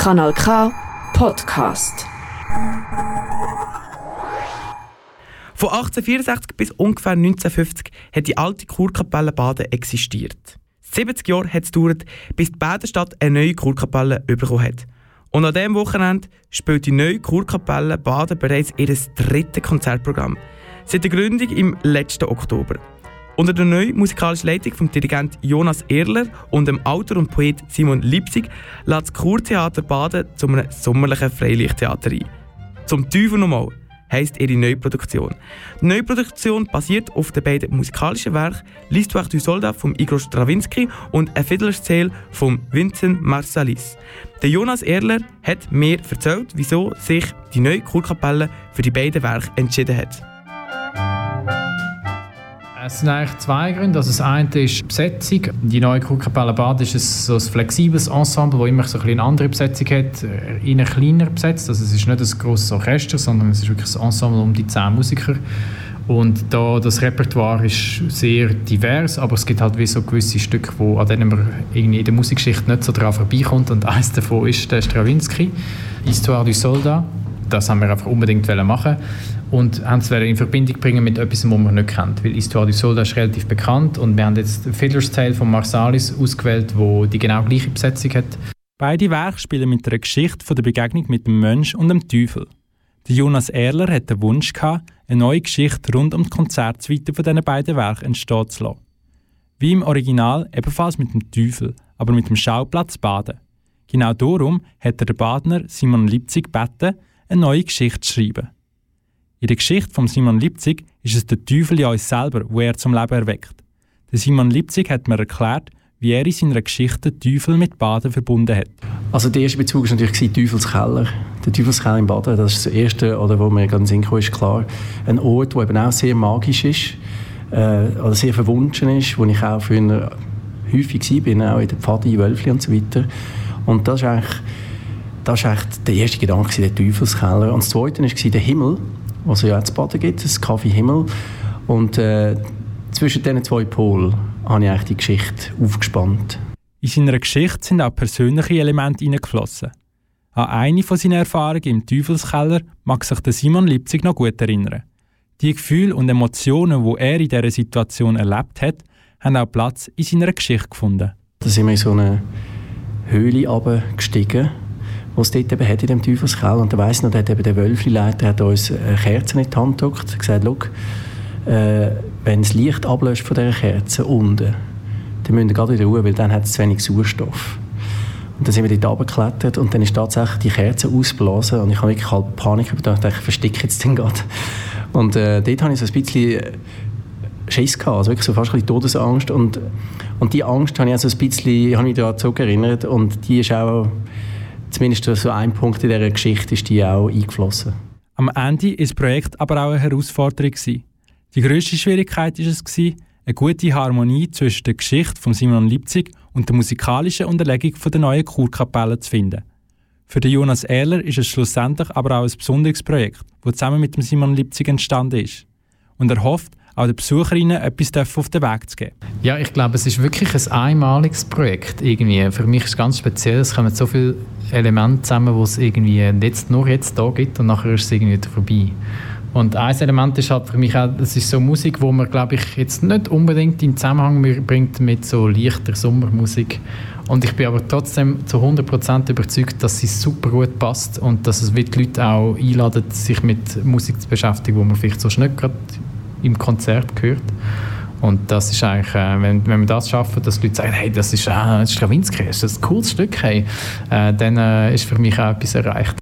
Kanal K Podcast. Von 1864 bis ungefähr 1950 hat die alte Kurkapelle Baden existiert. 70 Jahre hat es gedauert, bis die Badenstadt eine neue Kurkapelle bekommen hat. Und an diesem Wochenende spielt die neue Kurkapelle Baden bereits ihr drittes Konzertprogramm. Seit der Gründung im letzten Oktober. Unter der neuen musikalischen Leitung vom Dirigent Jonas Erler und dem Autor und Poet Simon Lipsig lädt das Kurtheater Baden zu einem sommerlichen Freilichttheater ein. Zum Teufel nochmal heisst ihre Neuproduktion. Die Neuproduktion basiert auf den beiden musikalischen Werken L'Histoire du Soldat von Igor Stravinsky und A Fiddler's Tale von Vincent Marsalis. Der Jonas Erler hat mir erzählt, wieso sich die neue Kurkapelle für die beiden Werke entschieden hat. Es sind eigentlich zwei Gründe. Also das eine ist die Besetzung. Die neue Kurkapelle Bad ist ein, so ein flexibles Ensemble, das immer so ein eine andere Besetzung hat, äh, in einer kleiner besetzt. Also es ist nicht ein grosses Orchester, sondern es ist wirklich ein Ensemble um die zehn Musiker. Und da das Repertoire ist sehr divers, aber es gibt halt wie so gewisse Stücke, wo, an denen man irgendwie in der Musikgeschichte nicht so daran vorbeikommt. Und eines davon ist der Stravinsky, Histoire du Soldat. Das haben wir einfach unbedingt machen und haben es in Verbindung bringen mit etwas, was man nicht kennt. Weil Histoire du Soldat ist relativ bekannt und wir haben jetzt Fiddler's Tale von Marsalis ausgewählt, wo die genau gleiche Besetzung hat. Beide Werke spielen mit einer Geschichte von der Begegnung mit dem Mensch und dem Teufel. Der Jonas Erler hat den Wunsch gehabt, eine neue Geschichte rund um die Konzertzweite von diesen beiden Werken entstehen zu lassen. Wie im Original ebenfalls mit dem Teufel, aber mit dem Schauplatz Baden. Genau darum hat der Badner Simon Lipzig gebeten, eine neue Geschichte zu schreiben. In der Geschichte von Simon Lipzig ist es der Teufel in uns selber, wo er zum Leben erweckt. Der Simon Lipzig hat mir erklärt, wie er in seiner Geschichte den Teufel mit Baden verbunden hat. Also der erste Bezug war natürlich Teufelskeller. Der Teufelskeller in Baden, das ist das erste, oder wo mir ganz in ist klar, ein Ort, der eben auch sehr magisch ist, äh, oder sehr verwunschen ist, wo ich auch früher häufig war, auch in der Pfadi, Wölfli und so weiter. Und das ist eigentlich, das ist eigentlich der erste Gedanke, der Teufelskeller. Und das zweite war der Himmel was es ja jetzt Baden gibt, das Kaffee Himmel. Und äh, zwischen diesen zwei Polen habe ich eigentlich die Geschichte aufgespannt. In seiner Geschichte sind auch persönliche Elemente hineingeflossen. An eine von seinen Erfahrungen im Teufelskeller mag sich der Simon Lipzig noch gut erinnern. Die Gefühle und Emotionen, die er in dieser Situation erlebt hat, haben auch Platz in seiner Geschichte gefunden. Da sind wir in so eine Höhle gestiegen was dort eben hat in dem Teufelskeller. Und da weiss ich noch, hat eben der Wölfli-Leiter hat uns eine Kerze in die Hand gedrückt und gesagt, äh, wenn das Licht ablöscht von dieser Kerze unten, dann müssen wir gerade wieder ruhen, weil dann hat es zu wenig Sauerstoff. Und dann sind wir dort runtergeklettert und dann ist tatsächlich die Kerze ausgeblasen und ich habe wirklich halb Panik gedacht, ich verstecke jetzt den gerade. Und äh, dort habe ich so ein bisschen Schiss gehabt, also wirklich so fast ein bisschen Todesangst und, und die Angst habe ich also ein bisschen, habe mich daran zurückerinnert und die ist auch zumindest so ein Punkt in dieser Geschichte ist die auch eingeflossen. Am Ende war das Projekt aber auch eine Herausforderung. Die grösste Schwierigkeit war es, eine gute Harmonie zwischen der Geschichte von Simon Lipzig und der musikalischen Unterlegung der neuen Kurkapelle zu finden. Für den Jonas Ehler ist es schlussendlich aber auch ein besonderes Projekt, das zusammen mit dem Simon Lipzig entstanden ist. Und er hofft, auch den Besucherinnen etwas auf den Weg zu geben. Ja, ich glaube, es ist wirklich ein einmaliges Projekt. Irgendwie. Für mich ist es ganz speziell, es kommen so viele Elemente zusammen, die es irgendwie jetzt, nur jetzt da gibt und nachher ist es irgendwie wieder vorbei. Und ein Element ist halt für mich auch, das ist so Musik, wo man, glaube ich, jetzt nicht unbedingt in Zusammenhang bringt mit so leichter Sommermusik. Und ich bin aber trotzdem zu 100% überzeugt, dass sie super gut passt und dass es die Leute auch einladet, sich mit Musik zu beschäftigen, wo man vielleicht so nicht gerade im Konzert gehört. Und das ist eigentlich, äh, wenn, wenn wir das schaffen, dass die Leute sagen, hey, das ist äh, Stravinsky, das ist ein cooles Stück, hey, äh, dann äh, ist für mich auch etwas erreicht.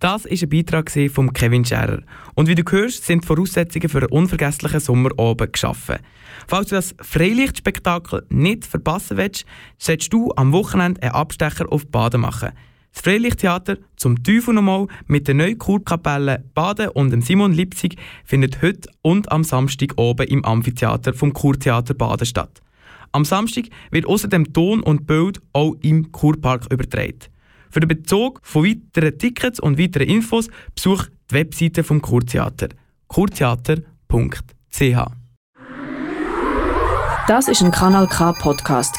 Das war ein Beitrag von Kevin Scherer. Und wie du hörst, sind die Voraussetzungen für einen unvergesslichen Sommer oben geschaffen. Falls du das Freilichtspektakel nicht verpassen willst, solltest du am Wochenende einen Abstecher auf Baden machen. Das Freilichttheater zum Teufel nochmal mit der neuen Kurkapelle Baden und dem Simon Lipsig findet heute und am Samstag oben im Amphitheater vom Kurtheater Baden statt. Am Samstag wird außerdem Ton und Bild auch im Kurpark übertragen. Für den Bezug von weiteren Tickets und weiteren Infos besuch die Webseite vom Kurtheater kurtheater.ch. Das ist ein Kanal K Podcast